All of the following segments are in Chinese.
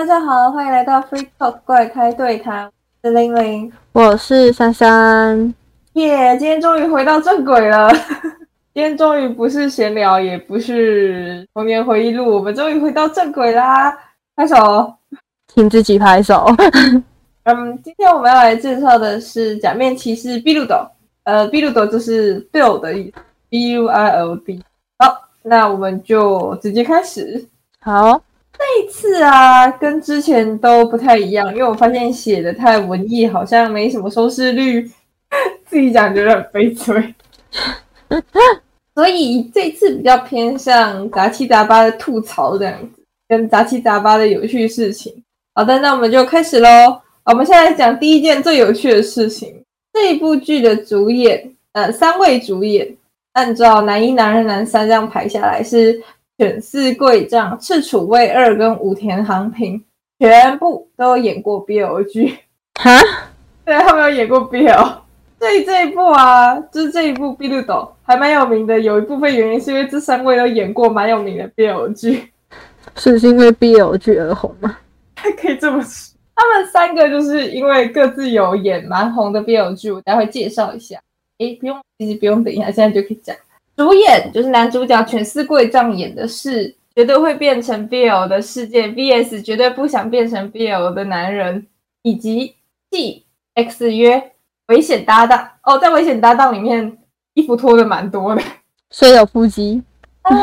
大家好，欢迎来到 Free Talk 怪开对谈，我是玲玲，我是珊珊。耶，今天终于回到正轨了。今天终于不是闲聊，也不是童年回忆录，我们终于回到正轨啦！拍手，请自己拍手。嗯，今天我们要来介绍的是假面骑士 Bild 呃，Bild 就是 Bill 的意思，B U I L D。好，那我们就直接开始。好。这一次啊，跟之前都不太一样，因为我发现写的太文艺，好像没什么收视率，自己讲觉得很悲催。所以这次比较偏向杂七杂八的吐槽这样子，跟杂七杂八的有趣事情。好的，那我们就开始喽。我们现在讲第一件最有趣的事情。这一部剧的主演，呃，三位主演，按照男一、男二、男三这样排下来是。犬饲贵丈、赤楚卫二跟武田航平全部都演过 BL 剧，哈？对，他们有演过 BL。所以这一部啊，就是这一部《碧绿斗》还蛮有名的。有一部分原因是因为这三位都演过蛮有名的 BL 剧，是因为 BL 剧而红吗？还可以这么说。他们三个就是因为各自有演蛮红的 BL 剧，我待会介绍一下。诶，不用，其实不用等一下，现在就可以讲。主演就是男主角全四贵丈演的是绝对会变成 BL 的世界，VS 绝对不想变成 BL 的男人，以及 T X 约危险搭档哦，在危险搭档里面衣服脱的蛮多的，虽有腹肌？呃，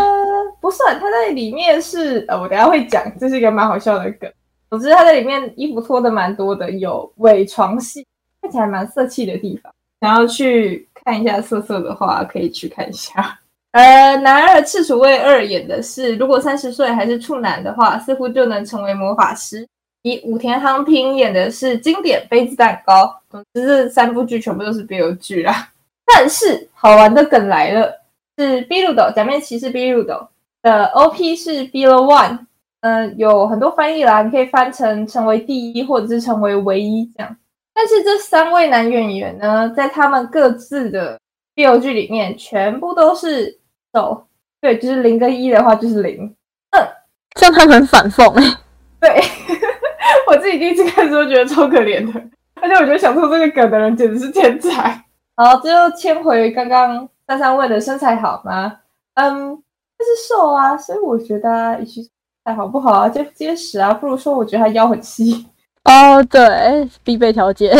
不算，他在里面是呃，我等下会讲，这是一个蛮好笑的梗。总之他在里面衣服脱的蛮多的，有伪床戏，看起来蛮色气的地方，想要去。看一下色色的话，可以去看一下。呃，男二赤楚卫二演的是，如果三十岁还是处男的话，似乎就能成为魔法师。以武田航平演的是经典杯子蛋糕。总之，这三部剧全部都是 BL 剧啦。但是好玩的梗来了，是 B 路斗假面骑士 B 路斗的 OP 是 B l One，嗯，有很多翻译啦，你可以翻成成为第一，或者是成为唯一这样。但是这三位男演员呢，在他们各自的 BL 剧里面，全部都是走对，就是零跟一的话就是零。嗯，这样他们反讽哎。对，我自己第一次看的时候觉得超可怜的，而且我觉得想出这个梗的人简直是天才。好，最后牵回刚刚三三问的身材好吗？嗯，就是瘦啊，所以我觉得，与其身材好不好啊，就结实啊，不如说我觉得他腰很细。哦，对，必备条件，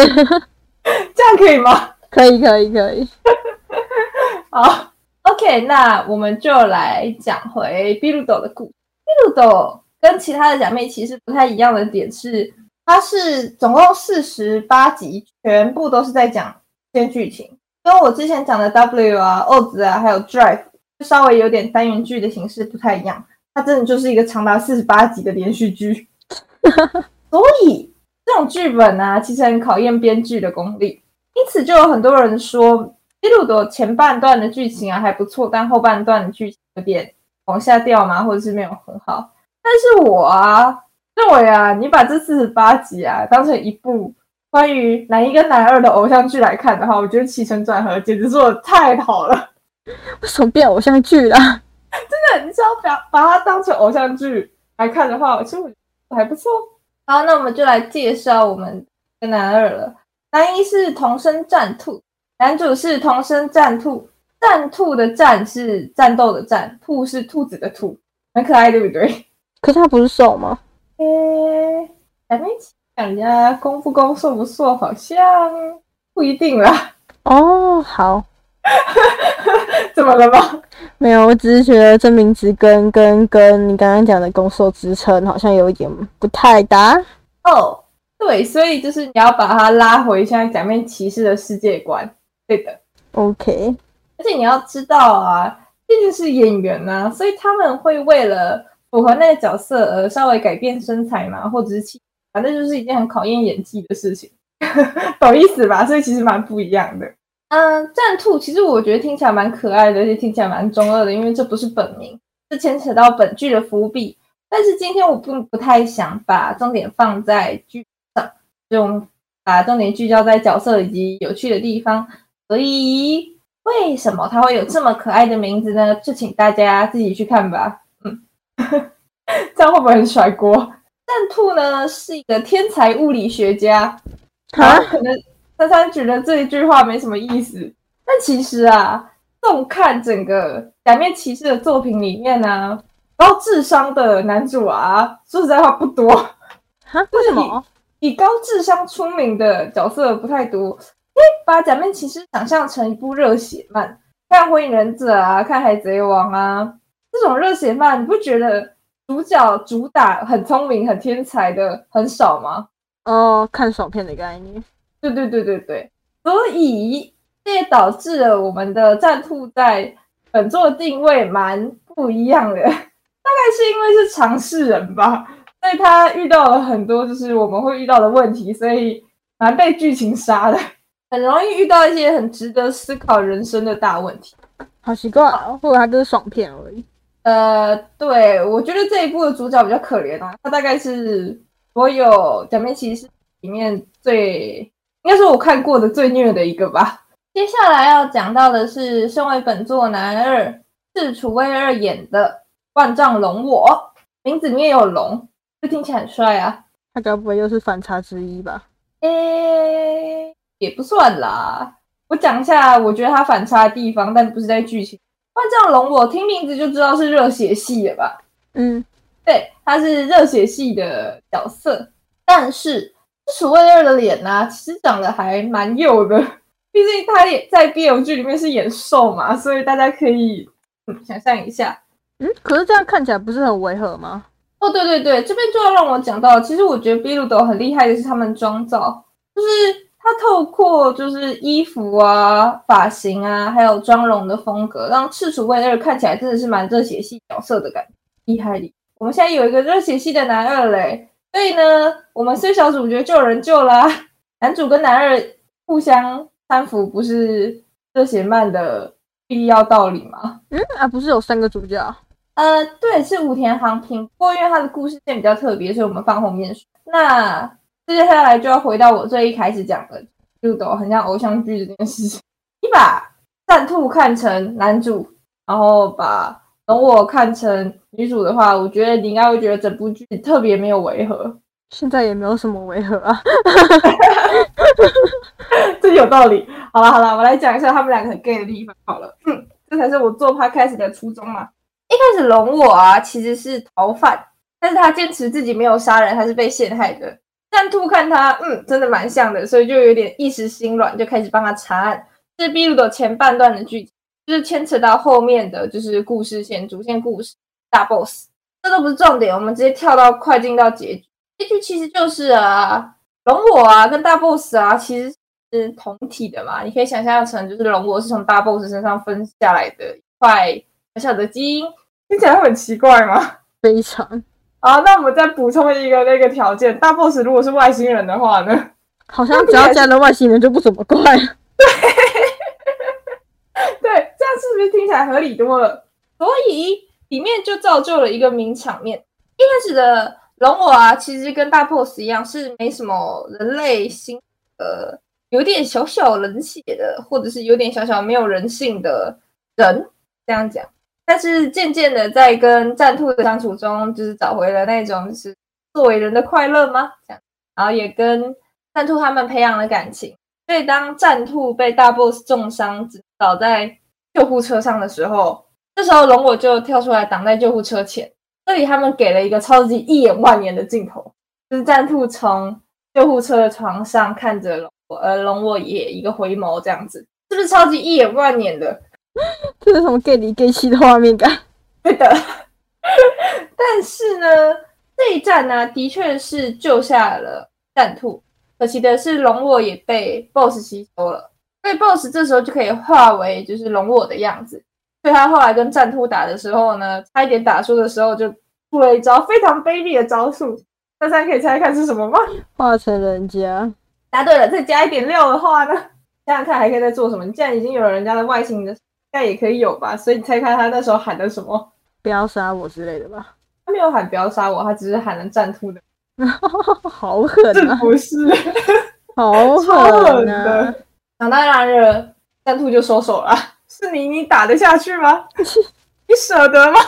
这样可以吗？可以，可以，可以。好，OK，那我们就来讲回毕鲁斗的故。毕鲁斗跟其他的假面骑士不太一样的点是，它是总共四十八集，全部都是在讲先剧情，跟我之前讲的 W 啊、O 子啊，还有 Drive，稍微有点单元剧的形式不太一样。它真的就是一个长达四十八集的连续剧，所以。这种剧本啊，其实很考验编剧的功力，因此就有很多人说《基鲁的前半段的剧情啊还不错，但后半段的剧情有点往下掉嘛，或者是没有很好。但是我啊认为啊，你把这四十八集啊当成一部关于男一跟男二的偶像剧来看的话，我觉得起承转合简直做的太好了。为什么变偶像剧了？真的，你只要把把它当成偶像剧来看的话，其实我还不错。好，那我们就来介绍我们的男二了。男一是童生战兔，男主是童生战兔。战兔的战是战斗的战，兔是兔子的兔，很可爱，对不对？可是他不是瘦吗？诶，还没讲人家攻不攻，瘦不瘦，好像不一定啦。哦，好，怎么了吗？没有，我只是觉得这名字跟跟跟你刚刚讲的攻受支撑好像有一点不太搭哦。对，所以就是你要把它拉回现在假面骑士的世界观。对的，OK。而且你要知道啊，毕竟是演员呐，所以他们会为了符合那个角色而稍微改变身材嘛，或者是气，反正就是一件很考验演技的事情，懂意思吧？所以其实蛮不一样的。嗯，战兔其实我觉得听起来蛮可爱的，而且听起来蛮中二的，因为这不是本名，是牵扯到本剧的伏笔。但是今天我并不太想把重点放在剧上，就把重点聚焦在角色以及有趣的地方。所以为什么它会有这么可爱的名字呢？就请大家自己去看吧。嗯，这样会不会很甩锅？战兔呢是一个天才物理学家，啊，可能珊珊觉得这一句话没什么意思，但其实啊，纵看整个假面骑士的作品里面呢、高智商的男主啊，说实在话不多，哈，为什么？以高智商出名的角色不太多。可以把假面骑士想象成一部热血漫，看火影忍者啊，看海贼王啊，这种热血漫，你不觉得主角主打很聪明、很天才的很少吗？哦，看爽片的概念。对对对对对，所以这也导致了我们的战兔在本作定位蛮不一样的，大概是因为是尝试人吧，所以他遇到了很多就是我们会遇到的问题，所以蛮被剧情杀的，很容易遇到一些很值得思考人生的大问题。好奇怪哦，或者他就是爽片而已。呃，对，我觉得这一部的主角比较可怜啊，他大概是所有假面骑士里面最，应该是我看过的最虐的一个吧。接下来要讲到的是，身为本作男二是楚威二演的万丈龙我，名字里面有龙，这听起来很帅啊。他该不会又是反差之一吧？诶，也不算啦。我讲一下，我觉得他反差的地方，但不是在剧情。万丈龙我听名字就知道是热血系的吧？嗯，对，他是热血系的角色，但是楚卫二的脸呢、其实长得还蛮幼的，毕竟他也在 BL 剧里面是演瘦嘛，所以大家可以嗯想象一下。嗯，可是这样看起来不是很违和吗？哦，对对对，这边就要让我讲到，其实我觉得 B 路斗很厉害的是他们妆造，就是他透过就是衣服啊、发型啊，还有妆容的风格，让赤楚卫二看起来真的是蛮热血系角色的感觉，厉害厉害。我们现在有一个热血系的男二嘞，所以呢，我们虽小主角就有人救啦、男主跟男二互相搀扶，不是热血漫的必要道理吗？嗯啊，不是有三个主角？呃，对，是武田航平。不过因为他的故事线比较特别，所以我们放后面说。那接下来就要回到我最一开始讲的，就都很像偶像剧这件事情。你把战兔看成男主，然后把龙我看成女主的话，我觉得你应该会觉得整部剧特别没有违和。现在也没有什么违和啊。这有道理。好了好了，我来讲一下他们两个很 gay 的地方。好了，嗯，这才是我做 podcast 的初衷嘛。一开始龙我啊其实是逃犯，但是他坚持自己没有杀人，他是被陷害的。战兔看他，嗯，真的蛮像的，所以就有点一时心软，就开始帮他查案。这是 B 路的前半段的剧情，就是牵扯到后面的就是故事线、主线故事、大 boss，这都不是重点，我们直接跳到快进到结局。结局其实就是啊，龙我啊跟大 boss 啊其实是同体的嘛，你可以想象成就是龙我是从大 boss 身上分下来的一块小小的基因，听起来会很奇怪吗？非常，啊，那我们再补充一个那个条件，大 boss 如果是外星人的话呢？好像只要加了外星人就不怎么怪。对，这样是不是听起来合理多了？所以里面就造就了一个名场面。一开始的龙我啊，其实跟大 boss 一样，是没什么人类心，呃，有点小小冷血的，或者是有点小小没有人性的人，这样讲。但是渐渐的，在跟战兔的相处中，就是找回了那种是作为人的快乐吗？这样，然后也跟战兔他们培养了感情。所以当战兔被大 boss 重伤，只倒在救护车上的时候，这时候龙我就跳出来挡在救护车前。这里他们给了一个超级一眼万年的镜头，就是战兔从救护车的床上看着龙我，而龙我也一个回眸，这样子是不是超级一眼万年的？这是什么 gay 里 gay 气的画面感？对的。但是呢，这一战呢，的确是救下了战兔。可惜的是，龙我也被 BOSS 吸收了，所以 BOSS 这时候就可以化为就是龙我的样子。所以他后来跟战兔打的时候呢，差一点打输的时候，就出了一招非常卑鄙的招数。大家可以猜猜看是什么吗？化成人家，答对了，再加一点料的话呢，想想看还可以再做什么？你既然已经有了人家的外形的，应该也可以有吧？所以你猜看他那时候喊的什么？不要杀我之类的吧？他没有喊不要杀我，他只是喊了战兔的，好狠是啊！不是？好 超狠狠啊的！！长大然了，战兔就收手了。是你，你打得下去吗？你舍得吗？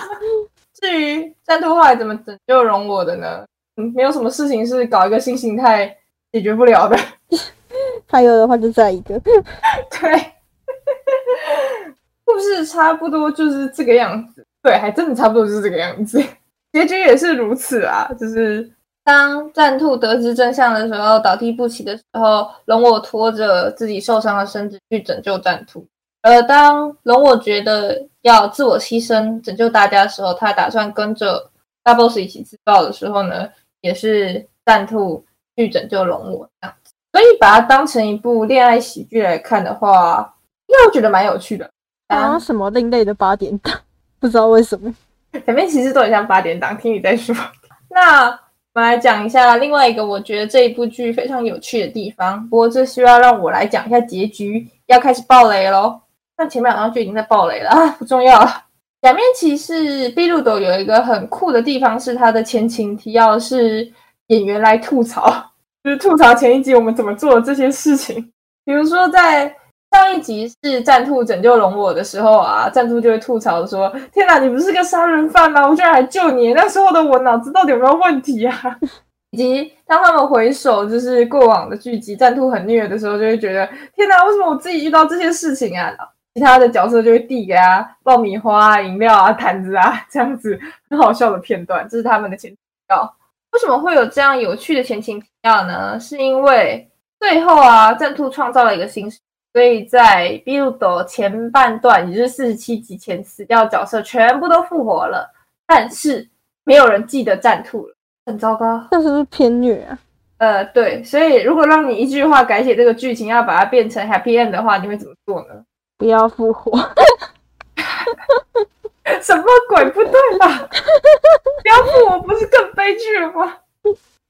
至于战兔后来怎么拯救容我的呢？嗯，没有什么事情是搞一个新形态解决不了的。还有的话就再一个。对，故事差不多就是这个样子。对，还真的差不多就是这个样子。结局也是如此啊，就是当战兔得知真相的时候，倒地不起的时候，龙我拖着自己受伤的身子去拯救战兔。而当龙我觉得要自我牺牲拯救大家的时候，他打算跟着大 boss 一起自爆的时候呢，也是战兔去拯救龙我这样子。所以把它当成一部恋爱喜剧来看的话，应该我觉得蛮有趣的。好像什么另类的八点档，不知道为什么。前面其实都很像八点档，听你在说。那我们来讲一下另外一个我觉得这一部剧非常有趣的地方。不过这需要让我来讲一下结局，要开始爆雷喽。那前面好像就已经在爆雷了啊，不重要了。假面骑士 B 路斗有一个很酷的地方，是它的前情提要是演员来吐槽，就是吐槽前一集我们怎么做的这些事情。比如说在上一集是战兔拯救龙我的时候啊，战兔就会吐槽说：“天哪，你不是个杀人犯吗？我居然还救你！那时候的我脑子到底有没有问题啊？” 以及当他们回首就是过往的剧集，战兔很虐的时候，就会觉得：“天哪，为什么我自己遇到这些事情啊？”其他的角色就会递给他爆米花啊、饮料啊、毯子啊，这样子很好笑的片段，这是他们的前提要。为什么会有这样有趣的前情提要呢？是因为最后啊，战兔创造了一个新世。所以在《Build 前半段，也就是四十七集前死掉角色全部都复活了，但是没有人记得战兔了，很糟糕。这是不是偏虐啊？呃，对。所以如果让你一句话改写这个剧情，要把它变成 Happy End 的话，你会怎么做呢？不要复活。什么鬼？不对吧？不要复活不是更悲剧了吗？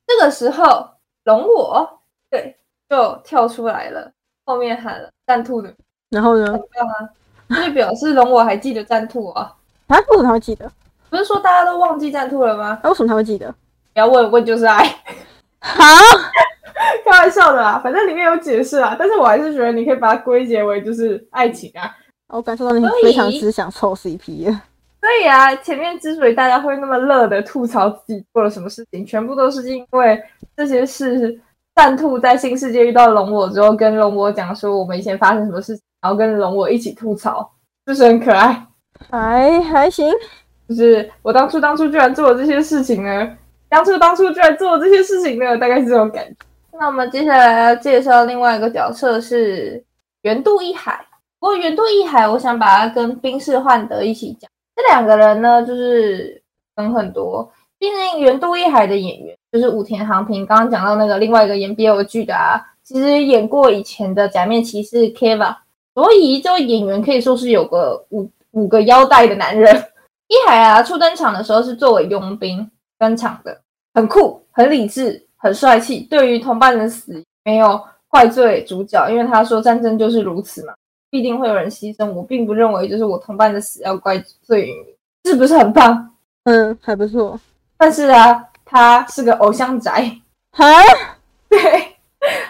这个时候，龙我对就跳出来了。后面喊了战兔的，然后呢？这样啊，就表示龙我还记得战兔啊？啊？为什么他会记得？不是说大家都忘记战兔了吗？那为什么他会记得？不要问问就是爱。好 开玩笑的啦，反正里面有解释啊。但是我还是觉得你可以把它归结为就是爱情啊。我感受到你非常只想凑 CP。所以啊，前面之所以大家会那么乐的吐槽自己做了什么事情，全部都是因为这些事。战兔在新世界遇到龙我之后，跟龙我讲说我们以前发生什么事情，然后跟龙我一起吐槽，是不是很可爱？还还行，就是我当初当初居然做了这些事情呢？当初当初居然做了这些事情呢？大概是这种感觉。那我们接下来要介绍另外一个角色是原度一海。不过原度一海，我想把它跟冰释幻德一起讲。这两个人呢，就是梗很多。毕竟原度一海的演员就是武田航平，刚刚讲到那个另外一个演 BL 剧的啊，其实演过以前的假面骑士 Kiva 所以这位演员可以说是有个五五个腰带的男人。一海啊，初登场的时候是作为佣兵登场的，很酷、很理智、很帅气，对于同伴的死没有怪罪主角，因为他说战争就是如此嘛，必定会有人牺牲。我并不认为就是我同伴的死要怪罪于你，是不是很棒？嗯，还不错。但是啊，他是个偶像宅啊，对，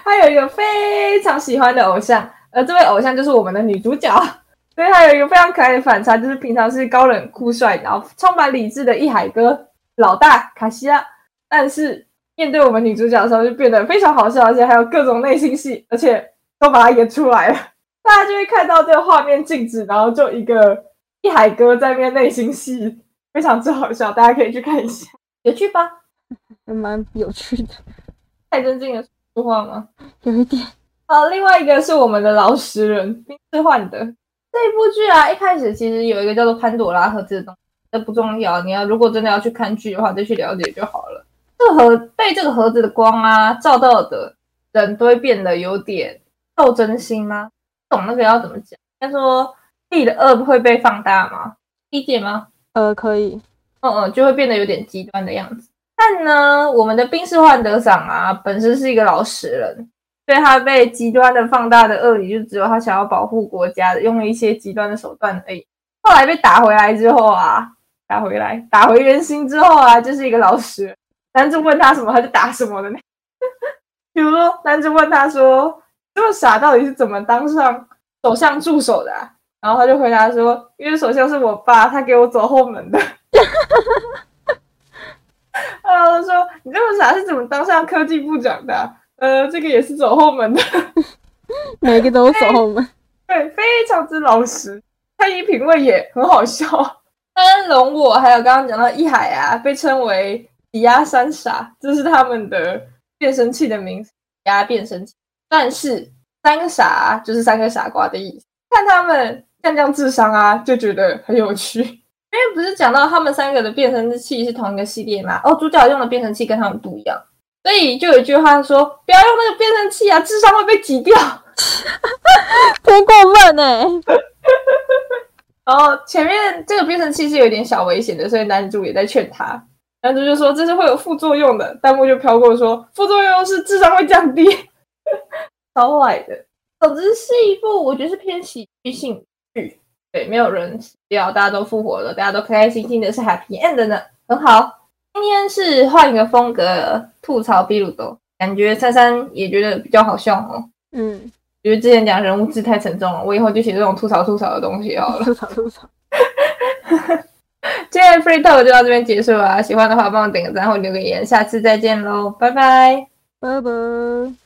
他有一个非常喜欢的偶像，而这位偶像就是我们的女主角，所以他有一个非常可爱的反差，就是平常是高冷酷帅，然后充满理智的一海哥老大卡西亚，但是面对我们女主角的时候就变得非常好笑，而且还有各种内心戏，而且都把它演出来了，大家就会看到这个画面静止，然后就一个一海哥在面内心戏，非常之好笑，大家可以去看一下。有趣吧？还蛮有趣的。太尊敬的说话吗？有一点。好，另外一个是我们的老实人冰室幻的这一部剧啊，一开始其实有一个叫做潘朵拉盒子的东西，这不重要。你要如果真的要去看剧的话，再去了解就好了。这个盒被这个盒子的光啊照到的人都会变得有点斗真心吗？懂那个要怎么讲？他说自的恶会被放大吗？理解吗？呃，可以。嗯嗯，就会变得有点极端的样子。但呢，我们的冰室幻德赏啊，本身是一个老实人，所以他被极端的放大的恶理，就只有他想要保护国家，用了一些极端的手段而已。后来被打回来之后啊，打回来，打回原形之后啊，就是一个老实人。男主问他什么，他就打什么的那。比如说，男主问他说：“这么傻，到底是怎么当上首相助手的？”然后他就回答说：“因为首相是我爸，他给我走后门的。” 然后说你这么傻是怎么当上科技部长的啊、呃，这个也是走后门的，每个都走后门。对，非常之老实。蔡依品味也很好笑。安龙我还有刚刚讲到一海啊，被称为抵押三傻，这是他们的变声器的名字，抵押变声器。但是三个傻就是三个傻瓜的意思。看他们降降智商啊，就觉得很有趣。因为不是讲到他们三个的变声器是同一个系列嘛？哦，主角用的变声器跟他们不一样，所以就有一句话说：不要用那个变声器啊，智商会被挤掉。不过分呢、然后前面这个变声器是有点小危险的，所以男主也在劝他。男主就说这是会有副作用的，弹幕就飘过说副作用是智商会降低，超坏的。总之是一部我觉得是偏喜剧性剧，对，没有人死掉，大家都复活了，大家都开开心心的，是 happy end 的呢，很好。今天是换一个风格吐槽比鲁多，感觉珊珊也觉得比较好笑哦。嗯，觉得之前讲人物志太沉重了，我以后就写这种吐槽吐槽的东西好了。吐槽吐槽。今天 free talk 就到这边结束了啊，喜欢的话帮我点个赞或留个言，下次再见喽，拜拜。拜拜。